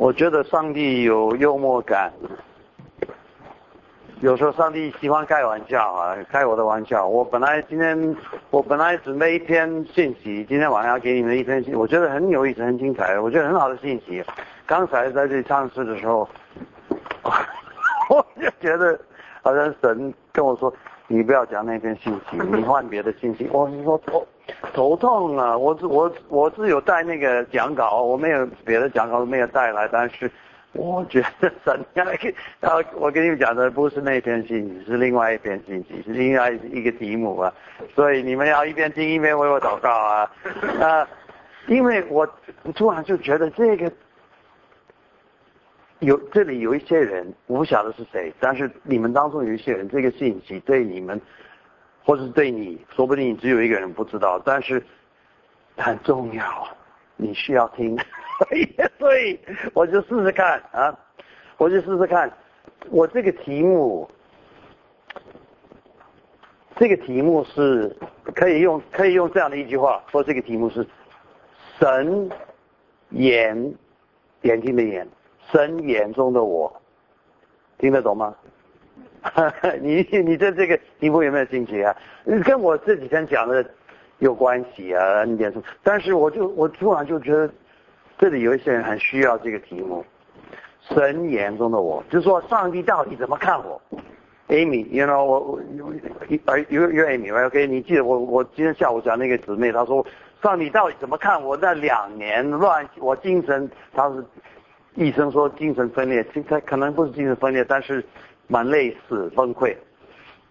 我觉得上帝有幽默感，有时候上帝喜欢开玩笑啊，开我的玩笑。我本来今天我本来准备一篇信息，今天晚上要给你们一篇信，我觉得很有意思、很精彩，我觉得很好的信息。刚才在这里唱诗的时候，我就觉得好像神跟我说：“你不要讲那篇信息，你换别的信息。”我是说头痛啊！我我我是有带那个讲稿，我没有别的讲稿没有带来，但是我觉得神要要我跟你们讲的不是那篇信息，是另外一篇信息，是另外一个题目啊。所以你们要一边听一边为我祷告啊啊！因为我突然就觉得这个。有这里有一些人，我不晓得是谁，但是你们当中有一些人，这个信息对你们，或者是对你，说不定你只有一个人不知道，但是很重要，你需要听，所以我就试试看啊，我就试试看，我这个题目，这个题目是可以用可以用这样的一句话说，这个题目是神眼眼睛的眼。神眼中的我，听得懂吗？你你对这个题目有没有兴趣啊？跟我这几天讲的有关系啊，你点说。但是我就我突然就觉得，这里有一些人很需要这个题目。神眼中的我，就是说上帝到底怎么看我？Amy，you know，我我有有有 Amy，OK？你记得我我今天下午讲那个姊妹，她说上帝到底怎么看我？那两年乱，我精神，她是。医生说精神分裂，他可能不是精神分裂，但是蛮类似崩溃。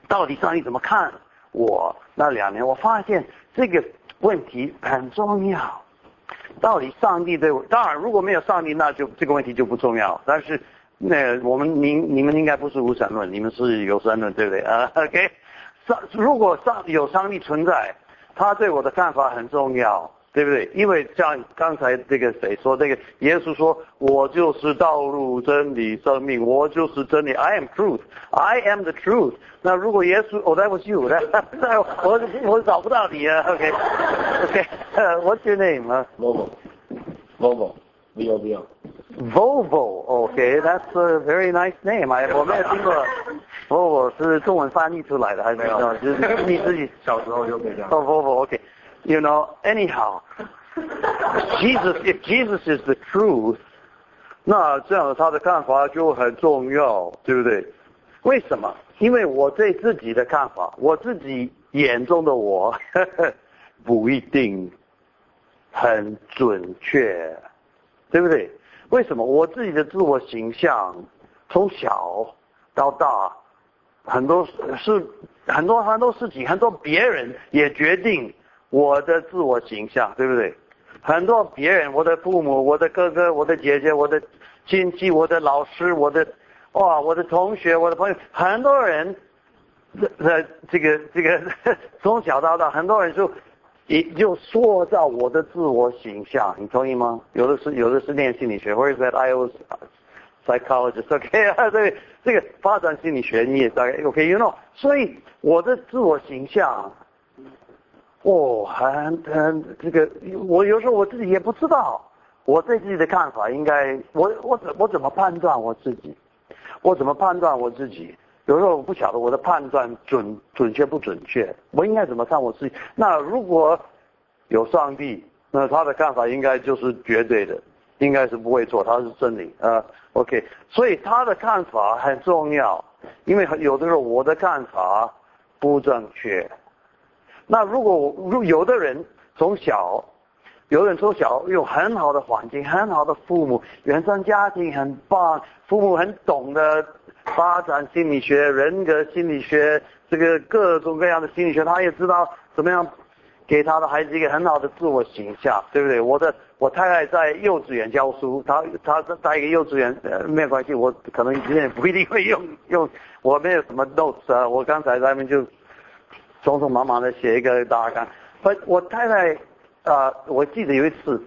到底上帝怎么看我那两年？我发现这个问题很重要。到底上帝对我？当然，如果没有上帝，那就这个问题就不重要。但是，那我们您你们应该不是无神论，你们是有神论，对不对 啊？OK，上如果上有上帝存在，他对我的看法很重要。对不对？因为像刚才这个谁说这个耶稣说，我就是道路、真理、生命，我就是真理。I am truth. I am the truth. 那如果耶稣，哦，that was you，那我我找不到你啊。OK OK. What's your name? Volvo. Volvo. V O V O. Volvo. OK. That's a very nice name. I 我没有听过。Volvo 是中文翻译出来的还是？没有，就是你自己小时候就这样。哦，Volvo. You know, anyhow, Jesus, if Jesus is the truth, 那这样他的看法就很重要，对不对？为什么？因为我对自己的看法，我自己眼中的我，不一定很准确，对不对？为什么？我自己的自我形象从小到大，很多是很多很多事情，很多别人也决定。我的自我形象，对不对？很多别人，我的父母，我的哥哥，我的姐姐，我的亲戚，我的老师，我的哇，我的同学，我的朋友，很多人，这这个这个 从小到大，很多人就也就塑造我的自我形象，你同意吗？有的是有的是练心理学，或者在 I was psychologist，OK 啊？对，这个发展心理学你也大概 OK，you know，所以我的自我形象。哦，很很这个，我有时候我自己也不知道，我对自己的看法应该，我我怎我怎么判断我自己？我怎么判断我自己？有时候我不晓得我的判断准准确不准确，我应该怎么看我自己？那如果有上帝，那他的看法应该就是绝对的，应该是不会错，他是真理啊。OK，所以他的看法很重要，因为有的时候我的看法不正确。那如果如有的人从小，有的人从小有很好的环境，很好的父母，原生家庭很棒，父母很懂得发展心理学、人格心理学，这个各种各样的心理学，他也知道怎么样给他的孩子一个很好的自我形象，对不对？我的我太太在幼稚园教书，她她在在一个幼稚园，呃，没有关系，我可能今天不一定会用用，我没有什么 notes 啊，我刚才他们就。匆匆忙忙的写一个大纲。我我太太啊，我记得有一次，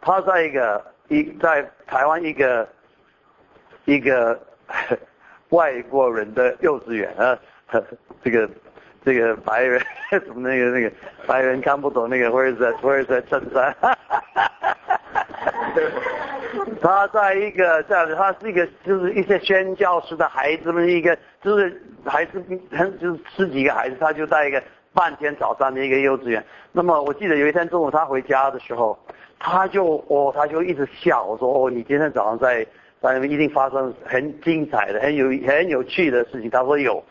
她在一个一在台湾一个一个外国人的幼稚园啊，这个这个白人 什么那个那个白人看不懂那个 Where is that Where is that 衬衫？他在一个这样子，他是一个就是一些宣教师的孩子们，一个就是孩子很就是十几个孩子，他就在一个半天早上的一个幼稚园。那么我记得有一天中午他回家的时候，他就哦他就一直笑，我说哦你今天早上在在那边一定发生很精彩的、很有很有趣的事情。他说有，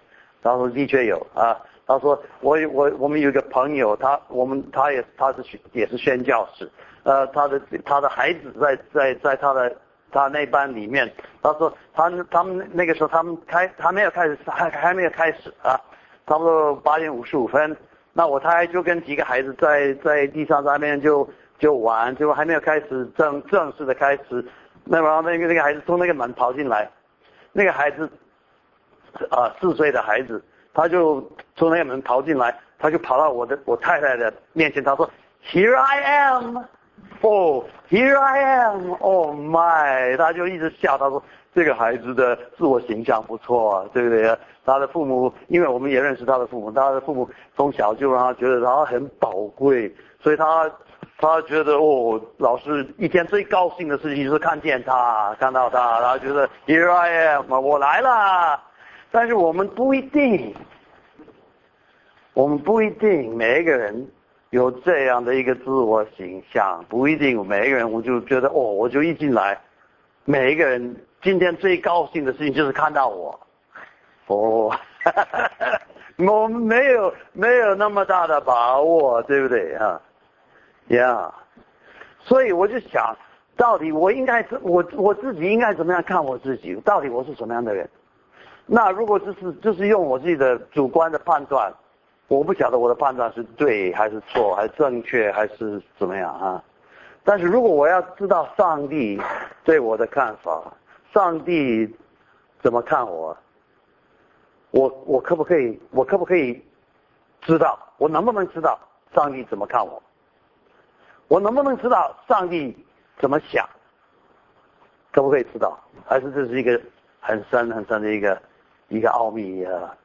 他说的确有啊。他说我我我们有一个朋友，他我们他也他是也是宣教师。呃，他的他的孩子在在在他的他那班里面，他说他他们那个时候他们开还没有开始还还没有开始啊，差不多八点五十五分，那我太太就跟几个孩子在在地上上面就就玩，就还没有开始正正式的开始，那然后那个那个孩子从那个门跑进来，那个孩子啊四岁的孩子，他就从那个门跑进来，他就跑到我的我太太的面前，他说 Here I am。哦，Here I am，Oh my，他就一直笑，他说这个孩子的自我形象不错，对不对？他的父母，因为我们也认识他的父母，他的父母从小就让他觉得他很宝贵，所以他他觉得哦，老师一天最高兴的事情就是看见他，看到他，然后觉得 Here I am，我来了。但是我们不一定，我们不一定每一个人。有这样的一个自我形象，不一定每一个人，我就觉得哦，我就一进来，每一个人今天最高兴的事情就是看到我，哦，我没有没有那么大的把握，对不对啊？呀，所以我就想到底我应该我我自己应该怎么样看我自己？到底我是什么样的人？那如果就是就是用我自己的主观的判断。我不晓得我的判断是对还是错，还是正确还是怎么样啊？但是如果我要知道上帝对我的看法，上帝怎么看我，我我可不可以我可不可以知道？我能不能知道上帝怎么看我？我能不能知道上帝怎么想？可不可以知道？还是这是一个很深很深的一个一个奥秘啊？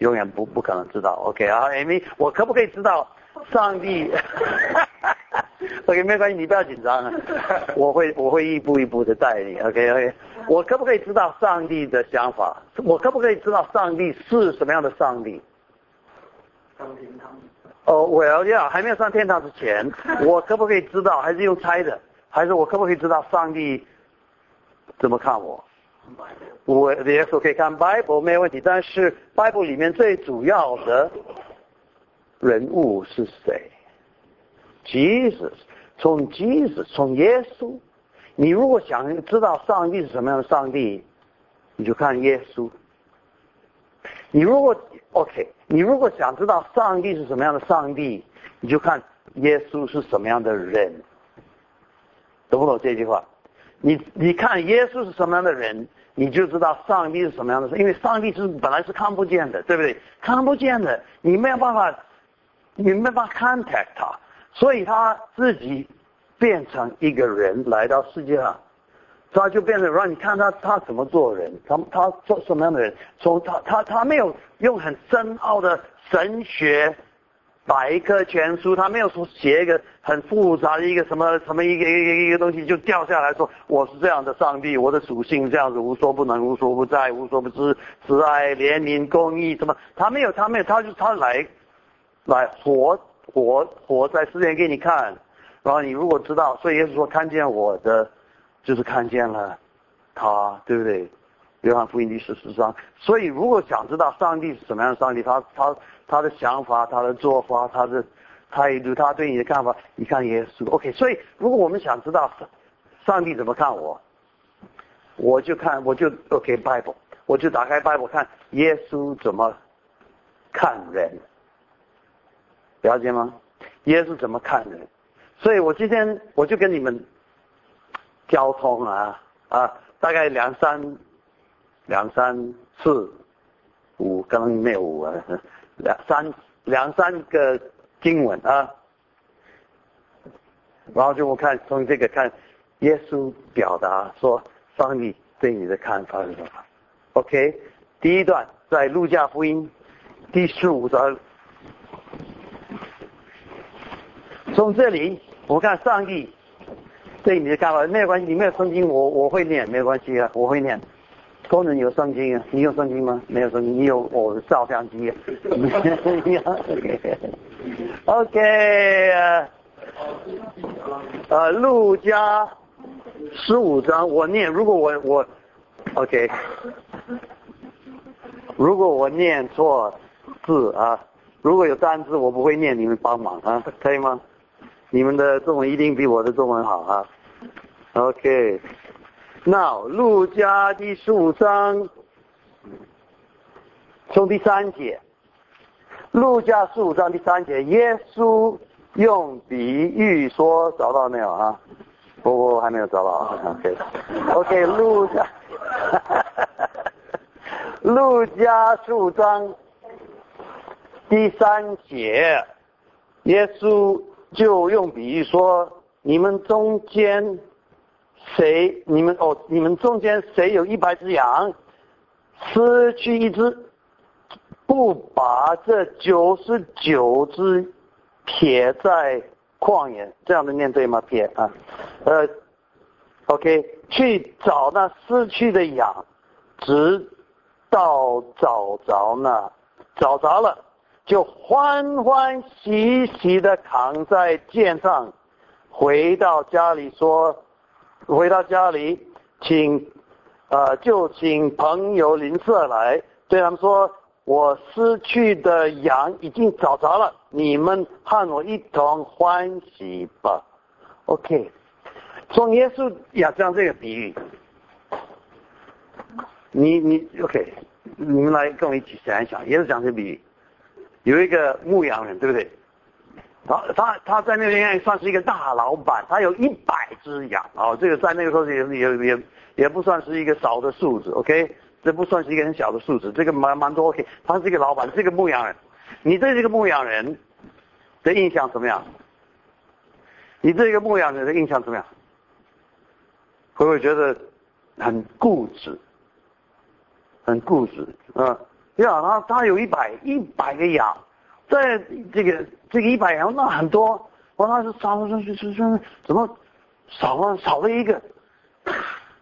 永远不不可能知道，OK 啊，Amy，我可不可以知道上帝？OK，没关系，你不要紧张啊，我会我会一步一步的带你，OK OK，我可不可以知道上帝的想法？我可不可以知道上帝是什么样的上帝？上天堂。哦，我要要还没有上天堂之前，我可不可以知道？还是用猜的？还是我可不可以知道上帝怎么看我？我耶稣可以看 Bible 没有问题，但是 Bible 里面最主要的人物是谁？Jesus，从 Jesus，从耶稣。你如果想知道上帝是什么样的上帝，你就看耶稣。你如果 OK，你如果想知道上帝是什么样的上帝，你就看耶稣是什么样的人。懂不懂这句话？你你看耶稣是什么样的人？你就知道上帝是什么样的，因为上帝是本来是看不见的，对不对？看不见的，你没有办法，你没办法 contact 他，所以他自己变成一个人来到世界上，他就变成让你看他他怎么做人，他他做什么样的人，从他他他没有用很深奥的神学。百科全书，他没有说写一个很复杂的一个什么什么一个一个一个东西就掉下来说我是这样的上帝，我的属性这样子无所不能、无所不在、无所不知、慈爱、怜悯、公义什么，他没有，他没有，他就他来来活活活在世间给你看，然后你如果知道，所以也是说看见我的，就是看见了他，对不对？约翰福音第十四章，所以如果想知道上帝是什么样的上帝，他他。他的想法，他的做法，他的态度，他对你的看法，你看耶稣。OK，所以如果我们想知道上帝怎么看我，我就看，我就 OK Bible，我就打开 Bible 看耶稣怎么看人，了解吗？耶稣怎么看人？所以我今天我就跟你们交通啊啊，大概两三两三次五，刚刚没有五啊。两三两三个经文啊，然后就我看从这个看，耶稣表达说上帝对你的看法是什么？OK，第一段在路加福音第十五章，从这里我看上帝对你的看法没有关系，你没有圣经，我我会念，没有关系啊，我会念。工人有圣经啊，你有圣经吗？没有圣经，你有我的照相机。OK，呃，路加十五章我念，如果我我 OK，如果我念错字啊，如果有单字我不会念，你们帮忙啊，可以吗？你们的中文一定比我的中文好啊。OK，Now，路加第十五章从第三节。路加十五章第三节，耶稣用比喻说，找到没有啊？不不，还没有找到。OK，OK，路加，路加十五章第三节，耶稣就用比喻说，你们中间谁？你们哦，你们中间谁有一百只羊，失去一只？不把这九十九只撇在旷野，这样的念对吗？撇啊，呃，OK，去找那失去的羊，直到找着呢，找着了，就欢欢喜喜的扛在肩上，回到家里说，回到家里，请，呃，就请朋友邻舍来，对他们说。我失去的羊已经找着了，你们和我一同欢喜吧。OK，从耶稣要讲这个比喻，你你 OK，你们来跟我一起想一想，耶稣讲这个比喻，有一个牧羊人，对不对？他他他在那边算是一个大老板，他有一百只羊啊，这个在那个时候也也也也不算是一个少的数字，OK。这不算是一个很小的数字，这个蛮蛮多。OK，他是一个老板，是一个牧羊人。你对这个牧羊人的印象怎么样？你对这个牧羊人的印象怎么样？会不会觉得很固执？很固执嗯，对啊！他他有一百一百个羊，在这个这个一百元那很多，我那是少了是是是怎么少了少了一个？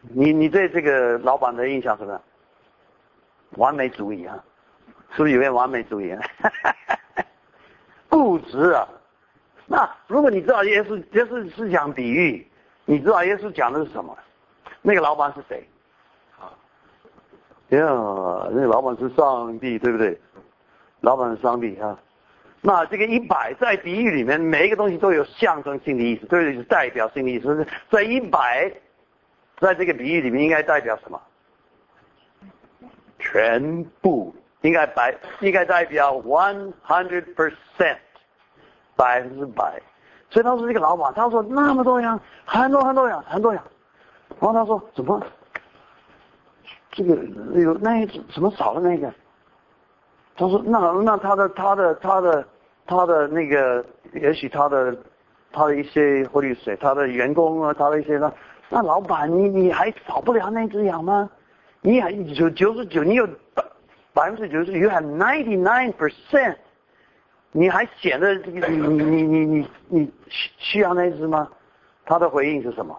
你你对这个老板的印象怎么样？完美主义啊，是不是有点完美主义？固执啊！那如果你知道耶稣耶稣是讲比喻，你知道耶稣讲的是什么？那个老板是谁？啊，呀，那个老板是上帝，对不对？老板是上帝啊。那这个一百在比喻里面，每一个东西都有象征性的意思，都有代表性的意思。在一百，在这个比喻里面应该代表什么？全部应该百应该代表 one hundred percent 百分之百，所以他是一个老板，他说那么多羊，很多很多羊，很多羊，然后他说怎么这个有那一只怎么少了那个？他说那那他的他的他的他的那个也许他的他的一些或者水他的员工啊他的一些那那老板你你还少不了那只羊吗？你还九九十九，你有百百分之九十，you have ninety nine percent，你还显得这个你你你你你你需要那只吗？他的回应是什么？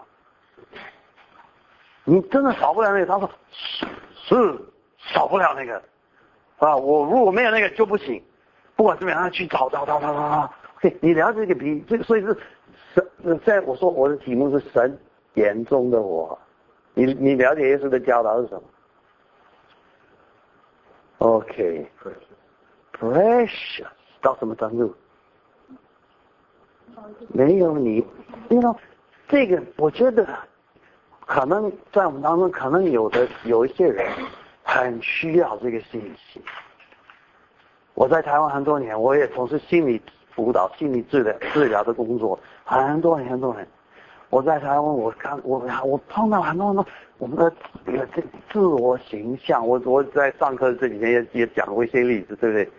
你真的少不了那个？他说是少不了那个啊！我如果没有那个就不行，不管怎么样去找找找找找找。OK，你了解这个比这个，所以是神在我说我的题目是神眼中的我。你你了解耶稣的教导是什么？OK，precious 到什么程度？没有你，因为这个我觉得可能在我们当中，可能有的有一些人很需要这个信息。我在台湾很多年，我也从事心理辅导、心理治疗治疗的工作，很多很多年。我在台湾，我看我我碰到很多很多我们的这个这自我形象。我我在上课这几天也也讲过一些例子，对不对？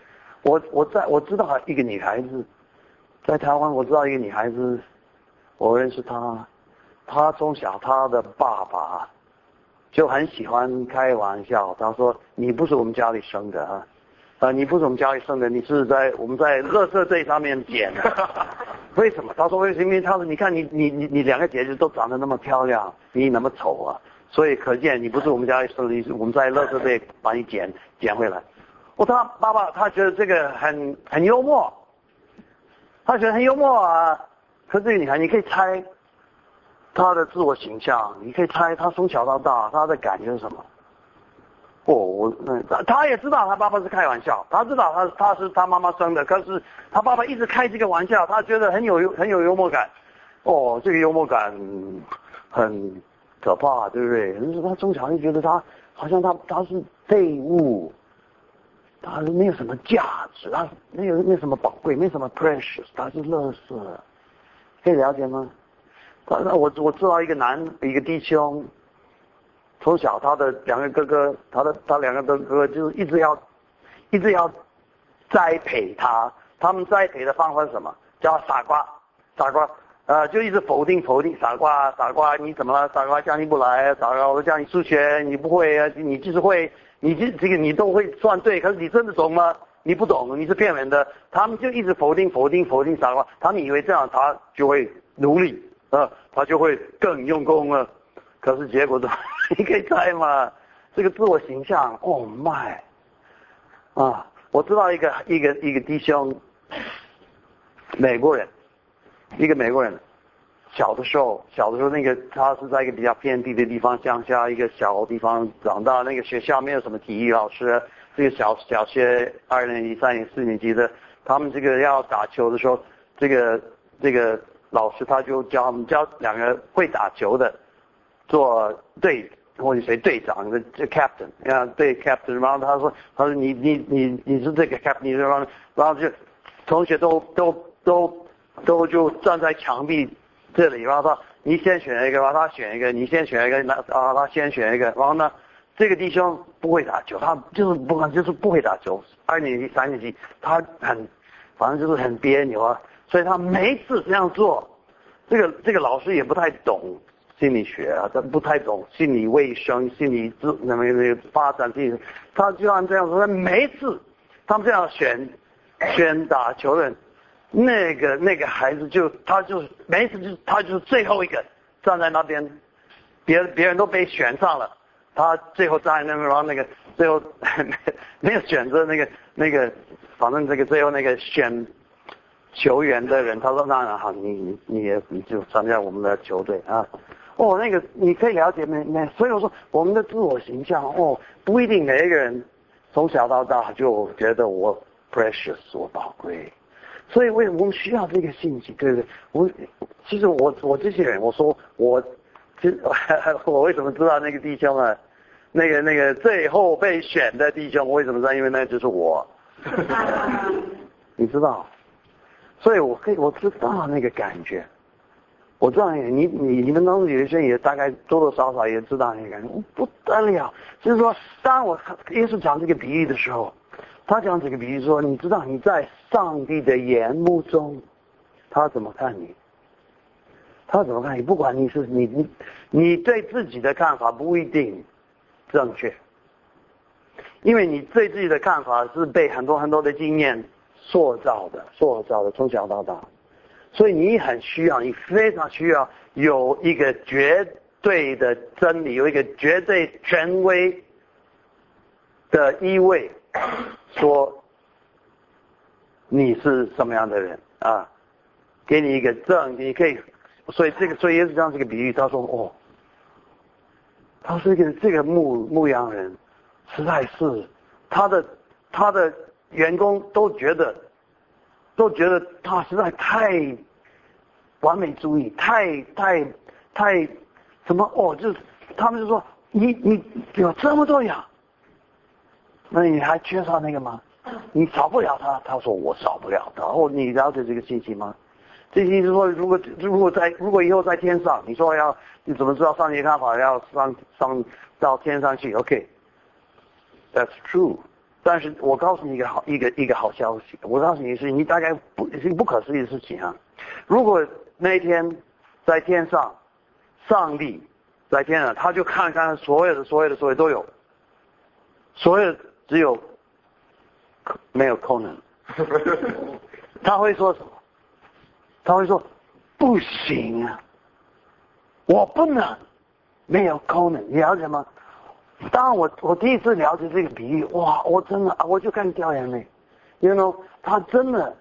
我我在我知道一个女孩子，在台湾我知道一个女孩子，我认识她，她从小她的爸爸就很喜欢开玩笑，他说你不是我们家里生的啊，啊你不是我们家里生的，你是在我们在乐色这上面捡的。为什么？他说为什么？他说你看你你你你两个姐姐都长得那么漂亮，你那么丑啊，所以可见你不是我们家的你是我们在乐色这把你捡捡回来。我他爸爸他觉得这个很很幽默，他觉得很幽默啊。可是你看，你可以猜他的自我形象，你可以猜他从小到大他的感觉是什么。哦，我那他也知道他爸爸是开玩笑，他知道他他是他妈妈生的，可是他爸爸一直开这个玩笑，他觉得很有很有幽默感。哦，这个幽默感很可怕，对不对？可是他从小就觉得他好像他他是废物，他是没有什么价值，他没有没有什么宝贵，没什么 precious，他是垃圾，可以了解吗？那我我知道一个男一个弟兄。从小，他的两个哥哥，他的他两个哥哥就是一直要，一直要栽培他。他们栽培的方法是什么？叫傻瓜，傻瓜，呃，就一直否定否定，傻瓜，傻瓜，你怎么了？傻瓜，叫你不来，傻瓜，我教你数学，你不会啊？你就是会，你这这个你都会算对，可是你真的懂吗？你不懂，你是骗人的。他们就一直否定否定否定傻瓜，他们以为这样他就会努力，啊，他就会更用功了。可是结果都。你可以猜嘛？这个自我形象，Oh my！啊，我知道一个一个一个弟兄，美国人，一个美国人，小的时候，小的时候那个他是在一个比较偏僻的地方，乡下一个小地方长大，那个学校没有什么体育老师，这个小小学二年级、三年、四年级的，他们这个要打球的时候，这个这个老师他就教他们教两个会打球的做队。或者谁队长，的这 captain 啊，对 captain，然后他说，他说你你你你是这个 captain，然后然后就同学都都都都就站在墙壁这里，然后他你先选一个，然后他选一个，你先选一个，那啊他先选一个，然后呢，这个弟兄不会打球，他就是不管就是不会打球，二年级三年级，他很反正就是很别扭啊，所以他每次这样做，这个这个老师也不太懂。心理学啊，他不太懂心理卫生、心理自那么那个发展性，他就按这样说，每一次他们这样选选打球的，那个那个孩子就他就每一次就他就是最后一个站在那边，别别人都被选上了，他最后站在那边，然后那个最后 没有选择那个那个，反正这个最后那个选球员的人，他说那好，你你你也你就参加我们的球队啊。哦，那个你可以了解没？没，所以我说我们的自我形象哦，不一定每一个人从小到大就觉得我 precious 我宝贵，所以为什么我们需要这个信息？对不对？我其实我我这些人，我说我，其我为什么知道那个弟兄啊？那个那个最后被选的弟兄，为什么知道？因为那就是我，你知道？所以我可以我知道那个感觉。我知道你你你们当中有些人也大概多多少少也知道那个感觉，不得了。就是说，当我耶稣讲这个比喻的时候，他讲这个比喻说，你知道你在上帝的眼目中，他怎么看你？他怎么看你？不管你是你你你对自己的看法不一定正确，因为你对自己的看法是被很多很多的经验塑造的，塑造的从小到大。所以你很需要，你非常需要有一个绝对的真理，有一个绝对权威的意味，说你是什么样的人啊？给你一个证，你可以。所以这个，所以也是这样这个比喻。他说：“哦，他是一个这个牧牧羊人，实在是他的他的员工都觉得。”都觉得他实在太完美主义，太太太什么哦，就是他们就说你你有这么多呀，那你还缺少那个吗？你少不了他。他说我少不了他。哦，你了解这个信息吗？这意思说，如果如果在如果以后在天上，你说要你怎么知道上帝看法要上上到天上去？OK，That's true。但是我告诉你一个好一个一个好消息，我告诉你是你大概不是不可思议的事情啊！如果那一天在天上，上帝在天上，他就看看所有的所有的所有都有，所有只有没有可能，他会说什么？他会说不行啊，我不能没有功能，你了解吗？当我我第一次了解这个比喻，哇，我真的啊，我就看掉眼泪。You know，他真的，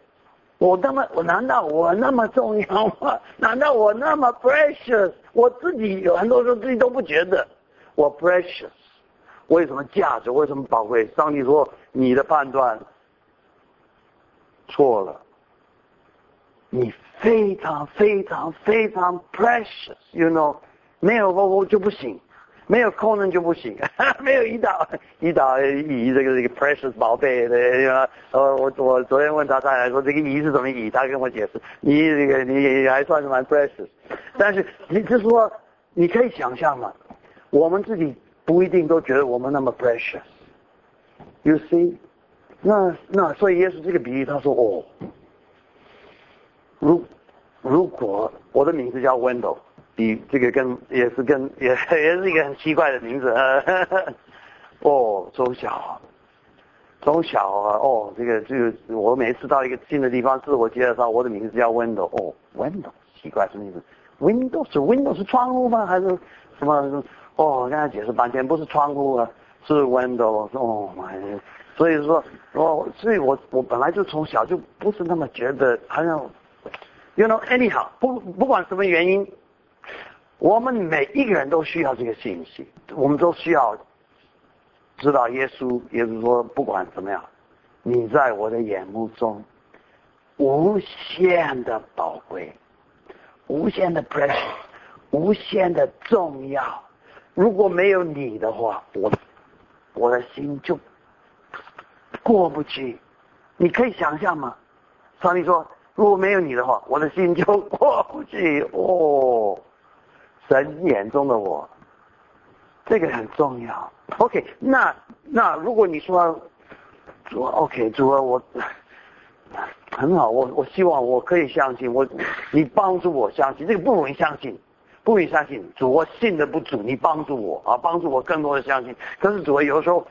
我那么我难道我那么重要吗？难道我那么 precious？我自己有很多时候自己都不觉得我 precious，为什么价值？为什么宝贵？上帝说你的判断错了，你非常非常非常 precious，you know，没有我我就不行。没有功能就不行，没有胰岛，胰岛胰这个这个 precious 宝贝的，呃，我我昨天问他，他还说这个胰是什么胰，他跟我解释，你这个你还算是蛮 precious，但是你就是说，你可以想象嘛，我们自己不一定都觉得我们那么 precious，you see，那那所以耶稣这个比喻，他说哦，如如果我的名字叫 Wendell。你这个跟也是跟也 也是一个很奇怪的名字，哦，周小，周小啊，哦，这个这个我每次到一个新的地方自我介绍，我的名字叫 Window，哦，Window，奇怪什么意思？Window 是 Window 是窗户吗？还是什么？哦，跟他解释半天，不是窗户啊，是 Window，哦妈呀！所以说，哦，所以我我本来就从小就不是那么觉得，好像，You know，anyhow，不不管什么原因。我们每一个人都需要这个信息，我们都需要知道耶稣，耶稣说，不管怎么样，你在我的眼目中无限的宝贵，无限的 precious，无限的重要。如果没有你的话，我我的心就过不去。你可以想象吗？上帝说，如果没有你的话，我的心就过不去。哦。神眼中的我，这个很重要。OK，那那如果你说主 OK，主啊，我很好，我我希望我可以相信我，你帮助我相信，这个不容易相信，不容易相信。主，我信的不足，你帮助我啊，帮助我更多的相信。可是主啊，有时候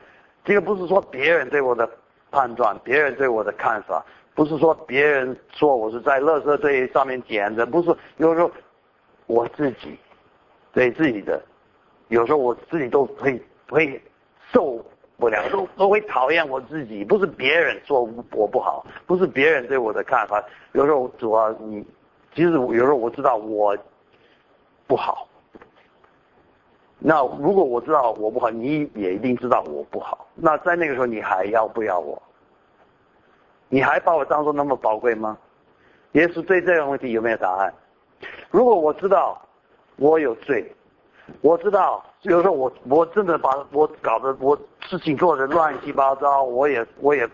这个不是说别人对我的判断，别人对我的看法，不是说别人说我是在垃圾堆上面捡的，不是有时候我自己。对自己的，有时候我自己都会会受不了，都都会讨厌我自己。不是别人说我不好，不是别人对我的看法。有时候主要你，其实有时候我知道我不好。那如果我知道我不好，你也一定知道我不好。那在那个时候，你还要不要我？你还把我当做那么宝贵吗？耶稣对这个问题有没有答案？如果我知道。我有罪，我知道，有时候我我真的把我搞得我事情做的乱七八糟，我也我也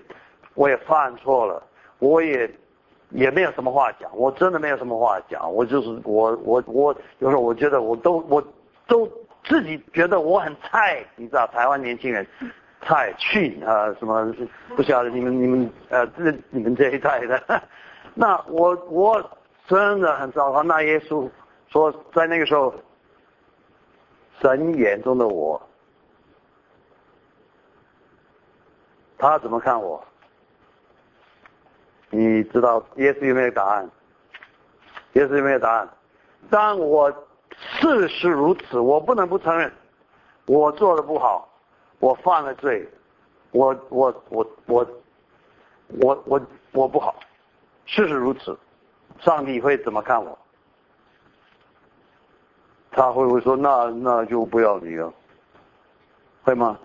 我也犯错了，我也也没有什么话讲，我真的没有什么话讲，我就是我我我有时候我觉得我都我都自己觉得我很菜，你知道台湾年轻人菜去啊什么不晓得你们你们呃这你们这一代的，那我我真的很糟糕，那耶稣。说在那个时候，神眼中的我，他怎么看我？你知道耶稣有没有答案？耶稣有没有答案？当我事实如此，我不能不承认，我做的不好，我犯了罪，我我我我我我我不好，事实如此，上帝会怎么看我？他会不会说那那就不要你了？会吗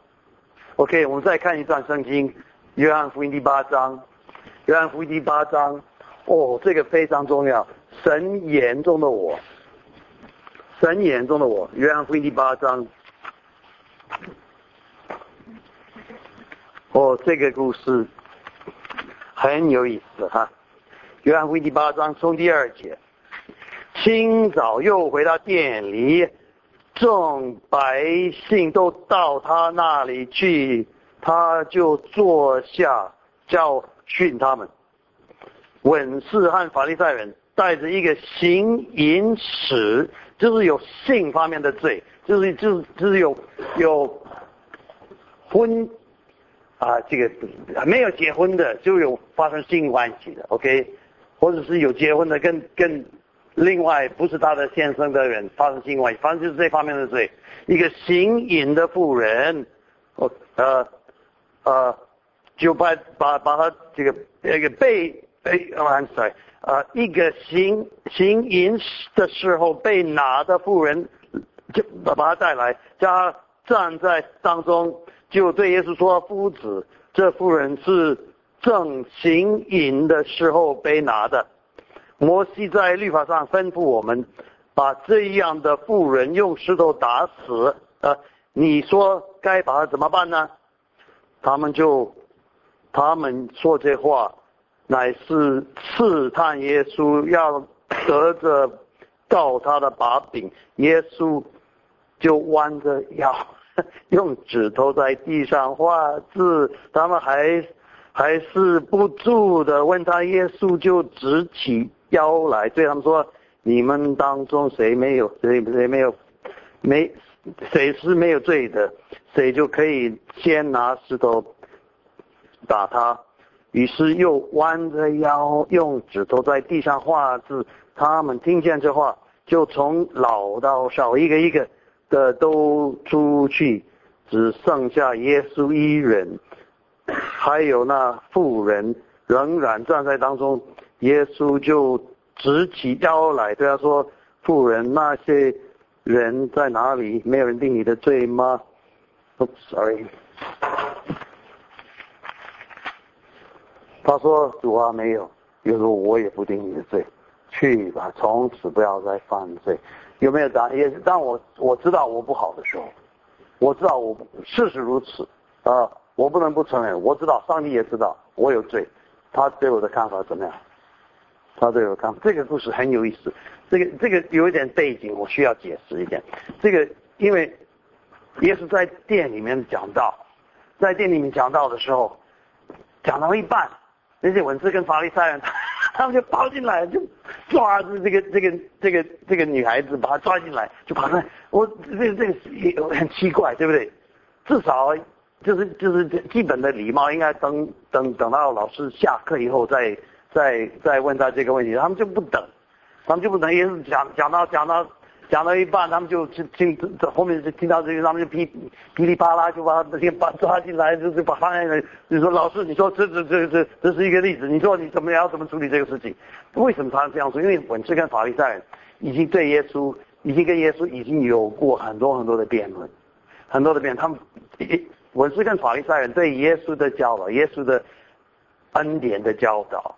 ？OK，我们再看一段圣经，约翰福音第八章。约翰福音第八章，哦，这个非常重要。神眼中的我，神眼中的我。约翰福音第八章，哦，这个故事很有意思哈。约翰福音第八章从第二节。清早又回到店里，众百姓都到他那里去，他就坐下教训他们。文士和法利赛人带着一个行淫史，就是有性方面的罪，就是就是就是有有婚啊，这个没有结婚的就有发生性关系的，OK。或者是有结婚的跟跟另外不是他的先生的人发生性关系，反正就是这方面的罪。一个行淫的妇人，哦呃呃，就把把把他这个那个被被，I'm sorry，呃，一个行行淫的时候被拿的妇人，就把把他带来，叫他站在当中，就对耶稣说：“夫子，这妇人是正行淫的时候被拿的。”摩西在律法上吩咐我们，把这样的妇人用石头打死。呃，你说该把他怎么办呢？他们就，他们说这话，乃是试探耶稣，要得着告他的把柄。耶稣就弯着腰，用指头在地上画字。他们还还是不住的问他，耶稣就直起。腰来对他们说：“你们当中谁没有谁谁没有没谁是没有罪的，谁就可以先拿石头打他。”于是又弯着腰用指头在地上画字。他们听见这话，就从老到少一个一个的都出去，只剩下耶稣一人，还有那妇人仍然站在当中。耶稣就直起腰来对他说：“妇人，那些人在哪里？没有人定你的罪吗？” Sorry，他说：“主啊，没有。”又说：“我也不定你的罪，去吧，从此不要再犯罪。”有没有答？也当我我知道我不好的时候，我知道我事实如此啊，我不能不承认。我知道上帝也知道我有罪，他对我的看法怎么样？他都有看，这个故事很有意思。这个这个有一点背景，我需要解释一点。这个因为耶稣在店里面讲道，在店里面讲道的时候，讲到一半，那些文字跟法利赛人，他们就跑进来，就抓住这个这个这个这个女孩子，把她抓进来，就把她。我这个这个很奇怪，对不对？至少就是就是基本的礼貌，应该等等等到老师下课以后再。再再问他这个问题，他们就不等，他们就不等，也是讲讲到讲到讲到一半，他们就听听后面就听到这个，他们就噼噼里啪啦就把他些把抓进来，就是把放在那。你说老师，你说这这这这这是一个例子，你说你怎么样怎么处理这个事情？为什么他这样说？因为文士跟法律赛已经对耶稣，已经跟耶稣已经有过很多很多的辩论，很多的辩，他们文士跟法律赛人对耶稣的教导，耶稣的恩典的教导。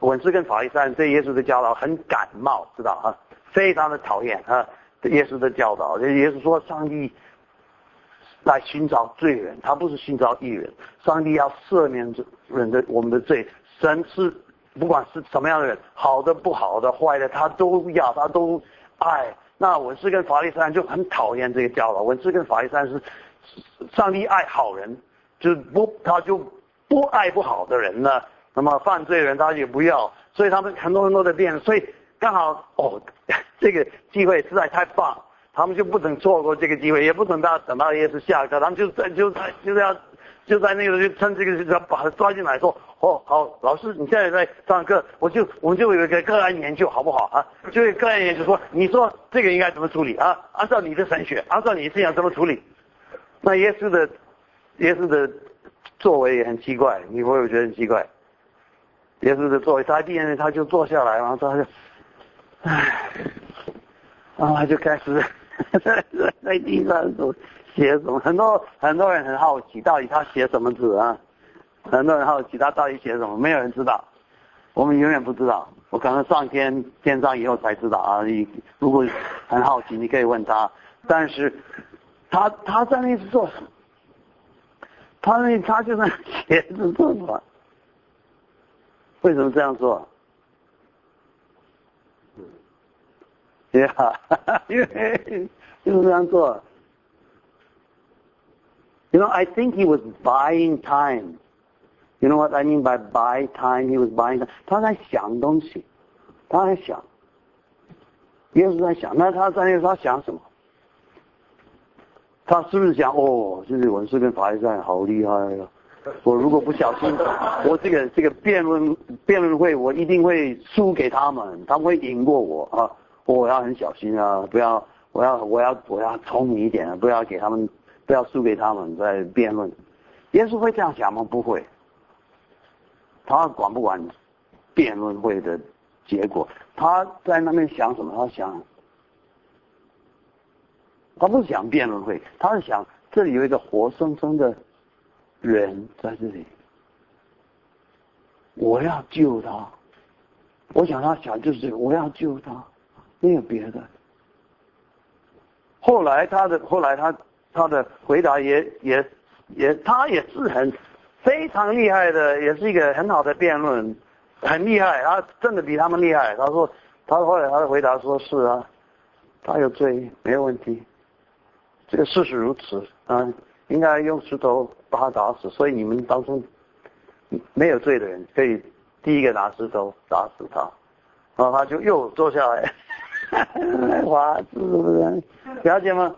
文士跟法利赛对耶稣的教导很感冒，知道啊？非常的讨厌啊！耶稣的教导，耶稣说上帝来寻找罪人，他不是寻找义人。上帝要赦免人的我们的罪，神是不管是什么样的人，好的、不好的、坏的，他都要，他都爱。那文士跟法利赛就很讨厌这个教导。文士跟法利赛是上帝爱好人，就不他就不爱不好的人呢。那么犯罪人他也不要，所以他们很多很多的变，所以刚好哦，这个机会实在太棒，他们就不能错过这个机会，也不等到等到耶稣下课，他们就在就在就是要就在那个就趁这个要把他抓进来，说哦好，老师你现在在上课，我就我们就有一个个案研究好不好啊？就个案研究说，你说这个应该怎么处理啊？按照你的神学，按照你这样怎么处理？那耶稣的耶稣的作为也很奇怪，你会不会觉得很奇怪？耶稣的座位，他第二他就坐下来，然后他就，唉，然后他就开始在 在地上写什么，很多很多人很好奇，到底他写什么字啊？很多人好奇他到底写什么，没有人知道，我们永远不知道，我可能上天天上以后才知道啊！你如果很好奇，你可以问他，但是他他在那是做什么？他那他就在写字做什么？为什么这样做？对呀，因为就是这样做。You know, I think he was buying time. You know what I mean by buy time? He was buying time. 他在想东西，他在想，耶稣在想。那他在他想什么？他是不是想哦，这些文士跟法利赛好厉害啊？我如果不小心，我这个这个辩论辩论会，我一定会输给他们，他们会赢过我啊！我要很小心啊，不要，我要我要我要聪明一点，不要给他们，不要输给他们在辩论。耶稣会这样想吗？不会。他管不管辩论会的结果？他在那边想什么？他想，他不想辩论会，他是想这里有一个活生生的人在这里，我要救他。我想他想就是我要救他，没有别的。后来他的后来他他的回答也也也他也是很。非常厉害的，也是一个很好的辩论，很厉害。他真的比他们厉害。他说，他后来他的回答说是啊，他有罪，没有问题。这个事实如此啊，应该用石头把他打死。所以你们当中没有罪的人，可以第一个拿石头打死他。然后他就又坐下来，哇，是不是？了解吗？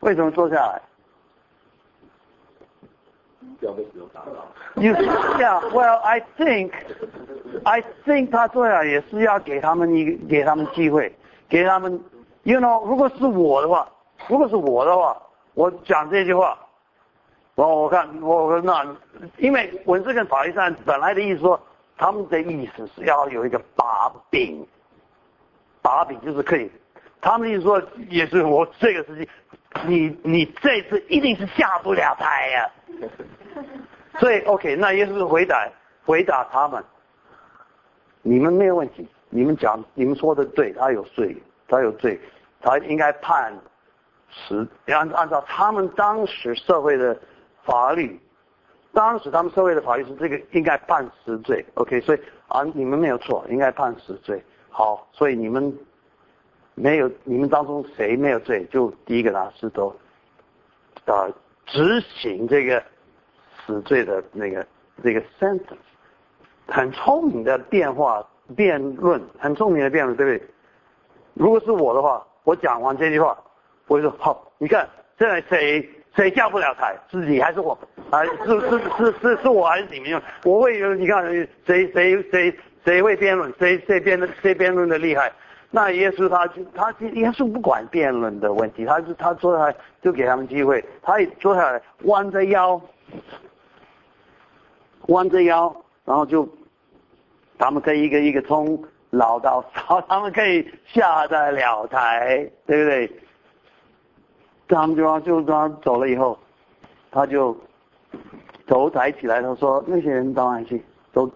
为什么坐下来？You yeah, well, I think, I think 他这样也是要给他们一给他们机会，给他们，you know，如果是我的话，如果是我的话，我讲这句话，我我看我那，因为文字跟法律上本来的意思说，他们的意思是要有一个把柄，把柄就是可以，他们意思说也是我这个事情，你你这次一定是下不了台呀。所以，OK，那也是回答回答他们，你们没有问题，你们讲你们说的对，他有罪，他有罪，他应该判死，按按照他们当时社会的法律，当时他们社会的法律是这个应该判死罪，OK，所以啊你们没有错，应该判死罪，好，所以你们没有你们当中谁没有罪，就第一个拿石头啊执行这个。死罪的那个那个 sentence，很聪明的变化辩论，很聪明的辩论，对不对？如果是我的话，我讲完这句话，我就说好，你看现在谁谁下不了台，是你还是我？啊，是是是是是我还是你们用？我会有你看谁谁谁谁会辩论，谁谁辩论谁辩论的厉害？那耶稣他就他耶稣不管辩论的问题，他是他坐下来就给他们机会，他一坐下来弯着腰。弯着腰，然后就，他们可以一个一个冲老到少，他们可以下得了台，对不对？他们就就他走了以后，他就头抬起来，他说：“那些人当然去，走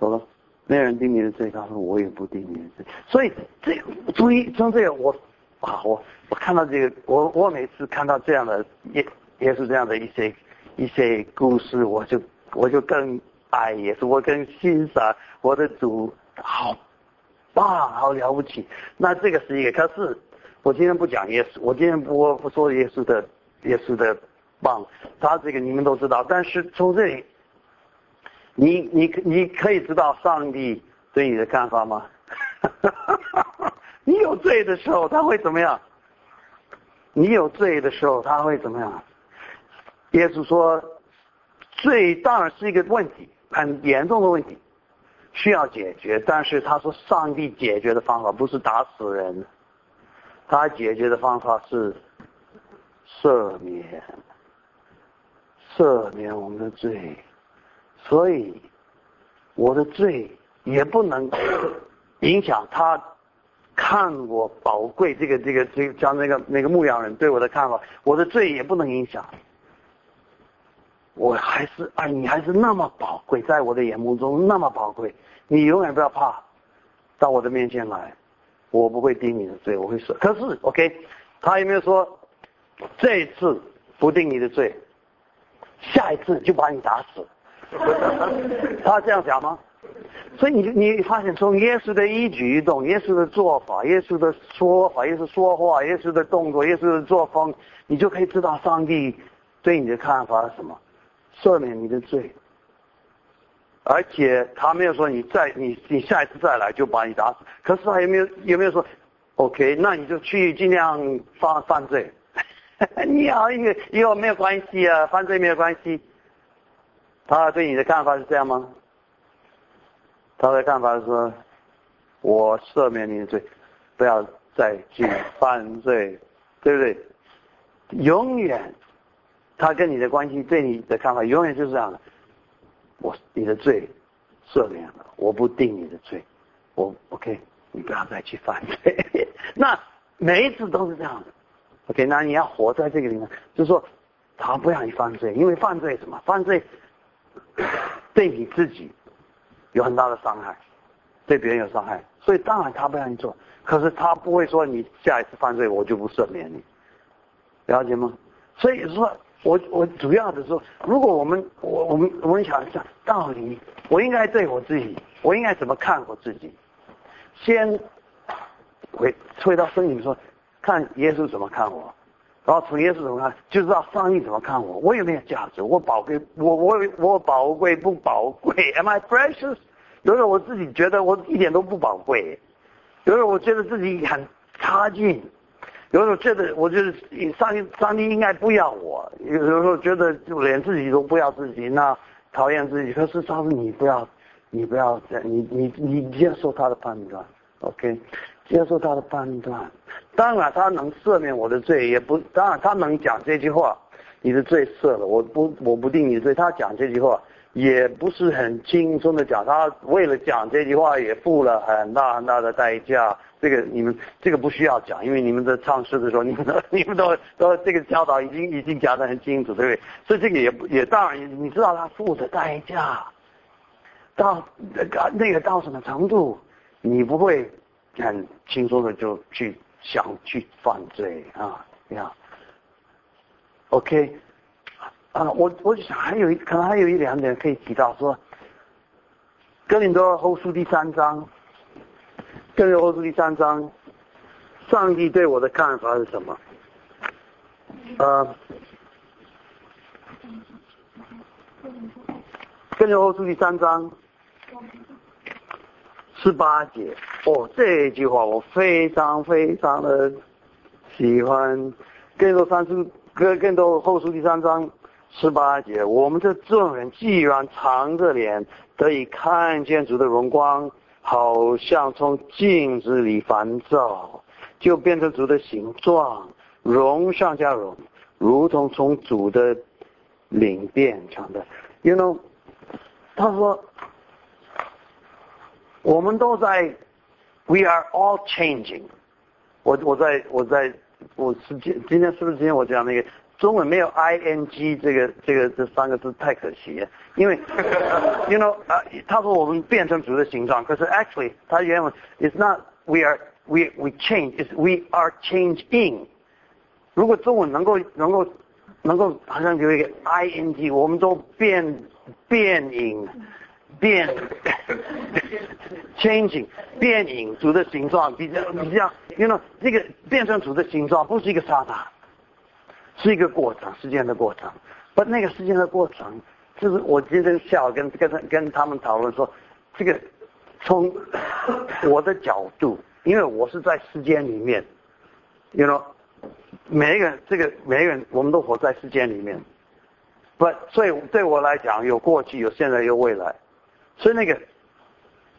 走了，没有人定你的罪。”他说：“我也不定你的罪。”所以这注意从这个我啊，我我看到这个，我我每次看到这样的也也是这样的一些一些故事，我就。我就更爱耶稣，我更欣赏我的主，好棒，好了不起。那这个是一个，可是我今天不讲耶稣，我今天不不说耶稣的耶稣的棒，他这个你们都知道。但是从这里，你你你可以知道上帝对你的看法吗？你有罪的时候他会怎么样？你有罪的时候他会怎么样？耶稣说。罪当然是一个问题，很严重的问题，需要解决。但是他说，上帝解决的方法不是打死人，他解决的方法是赦免，赦免我们的罪。所以我的罪也不能影响他看我宝贵。这个这个这个，像那个那个牧羊人对我的看法，我的罪也不能影响。我还是啊，你还是那么宝贵，在我的眼目中那么宝贵，你永远不要怕，到我的面前来，我不会定你的罪，我会说。可是，OK，他有没有说这一次不定你的罪，下一次就把你打死？他这样讲吗？所以你你发现从耶稣的一举一动，耶稣的做法，耶稣的说法，耶稣说话，耶稣的动作，耶稣的作风，你就可以知道上帝对你的看法是什么。赦免你的罪，而且他没有说你再你你下一次再来就把你打死。可是他有没有有没有说，OK，那你就去尽量犯犯罪，你好，以后没有关系啊，犯罪没有关系。他对你的看法是这样吗？他的看法是说，我赦免你的罪，不要再去犯罪，对不对？永远，他跟你的关系对你的看法永远就是这样的。我你的罪赦免了，我不定你的罪，我 OK，你不要再去犯罪。那每一次都是这样的，OK，那你要活在这个里面，就是说他不让你犯罪，因为犯罪什么？犯罪对你自己。有很大的伤害，对别人有伤害，所以当然他不让你做。可是他不会说你下一次犯罪我就不赦免你，了解吗？所以说，我我主要的说，如果我们我我们我们想一下，到底我应该对我自己，我应该怎么看我自己？先回回到圣经说，看耶稣怎么看我，然后从耶稣怎么看，就知道上帝怎么看我，我有没有价值？我宝贵，我我我宝贵不宝贵？Am I precious？有时候我自己觉得我一点都不宝贵，有时候我觉得自己很差劲，有时候觉得我觉得上帝上帝应该不要我，有时候觉得就连自己都不要自己，那讨厌自己。可是上帝你不要，你不要这样，你你你接受他的判断，OK，接受他的判断。当然他能赦免我的罪，也不当然他能讲这句话，你的罪赦了，我不我不定你罪。他讲这句话。也不是很轻松的讲，他为了讲这句话也付了很大很大的代价。这个你们这个不需要讲，因为你们在唱诗的时候，你们都 你们都都这个教导已经已经讲得很清楚，对不对？所以这个也也当然你知道他付的代价到那个到什么程度，你不会很轻松的就去想去犯罪啊？呀，OK。啊，我我就想还有一可能还有一两点可以提到说，哥林多后书第三章，跟着后书第三章，上帝对我的看法是什么？呃，跟着后书第三章十八节，哦，这句话我非常非常的喜欢，更多三书，更更多后书第三章。十八节，我们这众人既然长着脸得以看见主的荣光，好像从镜子里烦躁，就变成主的形状，容上加容，如同从主的领变成的。You know，他说，我们都在，We are all changing。我我在我在我是今今天是不是今天我讲那个？中文没有 i n g 这个这个这三个字太可惜了，因为 you know 啊，他说我们变成主的形状，可是 actually 他原文 is not we are we we change is we are changing。如果中文能够能够能够好像有一个 i n g，我们都变变影变 changing 变影主的形状比较比较，you know 这个变成主的形状不是一个刹那。是一个过程，时间的过程。不，那个时间的过程，就是我今天下午跟跟他跟他们讨论说，这个从 我的角度，因为我是在时间里面，you know，每一个这个每一个人，我们都活在时间里面。不，所以对我来讲，有过去，有现在，有未来。所以那个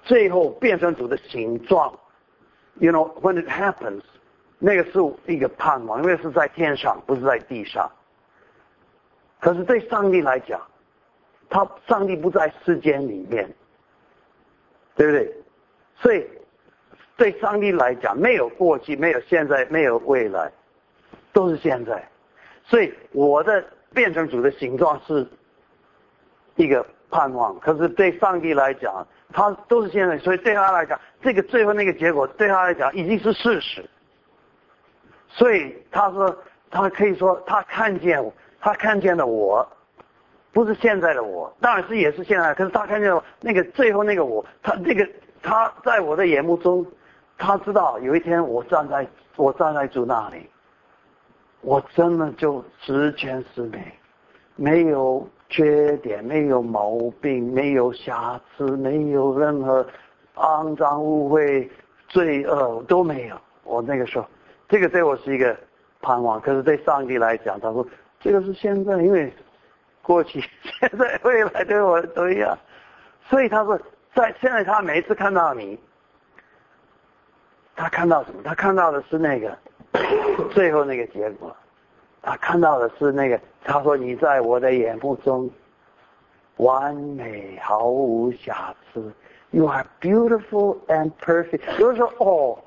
最后变成主的形状，you know，when it happens。那个是一个盼望，因为是在天上，不是在地上。可是对上帝来讲，他上帝不在世间里面，对不对？所以对上帝来讲，没有过去，没有现在，没有未来，都是现在。所以我的变成主的形状是一个盼望，可是对上帝来讲，他都是现在。所以对他来讲，这个最后那个结果对他来讲已经是事实。所以他说，他可以说他看见，他看见了我，不是现在的我，当然是也是现在。可是他看见了那个最后那个我，他那个他在我的眼目中，他知道有一天我站在我站在主那里，我真的就十全十美，没有缺点，没有毛病，没有瑕疵，没有任何肮脏污秽、罪恶都没有。我那个时候。这个对我是一个盼望，可是对上帝来讲，他说这个是现在，因为过去、现在、未来对我都一样。所以他说，在现在他每一次看到你，他看到什么？他看到的是那个 最后那个结果。他看到的是那个，他说你在我的眼目中完美，毫无瑕疵。You are beautiful and perfect。有人说哦，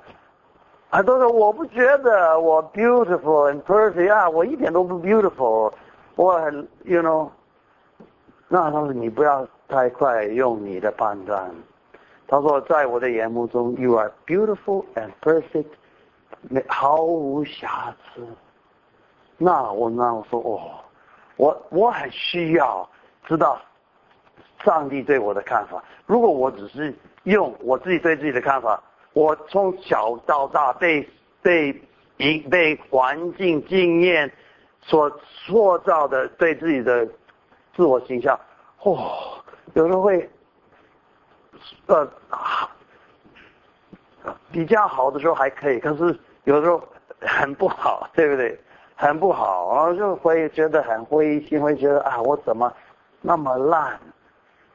很多人我不觉得我 beautiful and perfect 啊，我一点都不 beautiful，我很 you know。那他说你不要太快用你的判断。他说在我的眼目中，You are beautiful and perfect，没毫无瑕疵。那我那我说哦，我我很需要知道上帝对我的看法。如果我只是用我自己对自己的看法，我从小到大被被一被环境经验所塑造的对自己的自我形象，哦，有时候会呃比较好的时候还可以，可是有时候很不好，对不对？很不好，然后就会觉得很灰心，会觉得啊，我怎么那么烂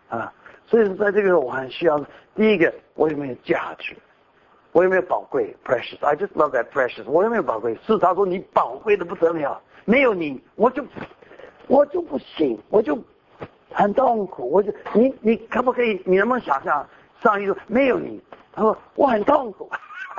啊？所以在这个我很需要第一个，我有没有价值？我有没有宝贵？Precious，I just love that precious。我有没有宝贵？是他说你宝贵的不得了，没有你我就我就不行，我就很痛苦。我就你你可不可以？你能不能想象上一个没有你？他说我很痛苦，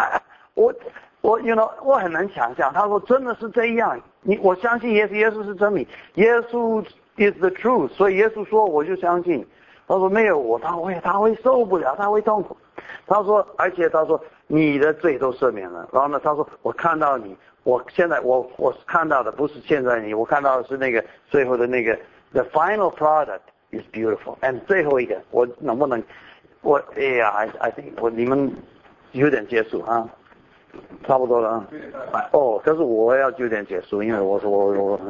我。我，you know，我很难想象。他说真的是这样，你我相信耶稣，耶稣是真理，耶稣 is the truth。所以耶稣说，我就相信。他说没有我，他会他会受不了，他会痛苦。他说，而且他说你的罪都赦免了。然后呢，他说我看到你，我现在我我看到的不是现在你，我看到的是那个最后的那个 the final product is beautiful。and 最后一个，我能不能，我哎呀，I I think 我你们有点结束啊。差不多了啊。哦，可是我要九点结束，因为我说我我，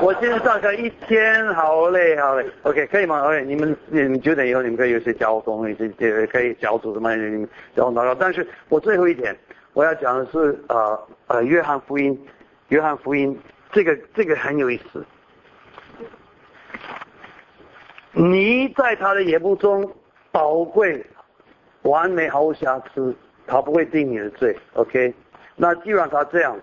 我 今天上课一天好累好累。OK，可以吗？OK，你们你们九点以后你们可以有些交通，一些可以小组什么，你们交通祷告。但是我最后一点我要讲的是呃呃约翰福音，约翰福音这个这个很有意思。你在他的眼目中宝贵、完美、毫无瑕疵。他不会定你的罪，OK？那既然他这样子，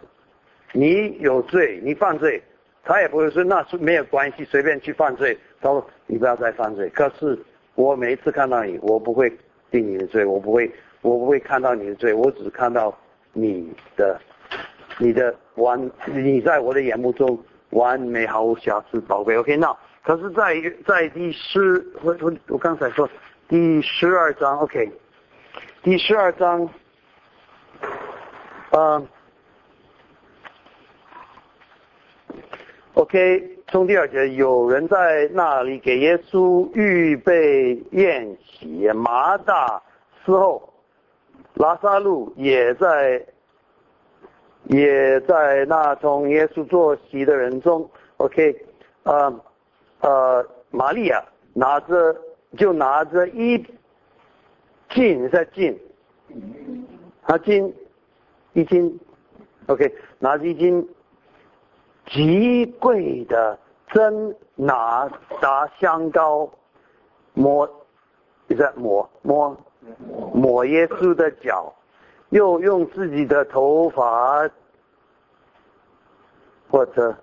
你有罪，你犯罪，他也不会说那是没有关系，随便去犯罪。他说你不要再犯罪。可是我每一次看到你，我不会定你的罪，我不会，我不会看到你的罪，我只看到你的，你的完，你在我的眼目中完美毫无瑕疵，宝贝，OK？那可是，在在第十，我我我刚才说第十二章，OK？第十二章，嗯，OK，从第二节，有人在那里给耶稣预备宴席，马大伺候，拉萨路也在，也在那同耶稣坐席的人中，OK，呃，呃，玛利亚拿着就拿着一。金在金，啊金，一斤，OK，拿一斤极贵的真拿达香膏，抹，在抹抹抹耶稣的脚，又用自己的头发或者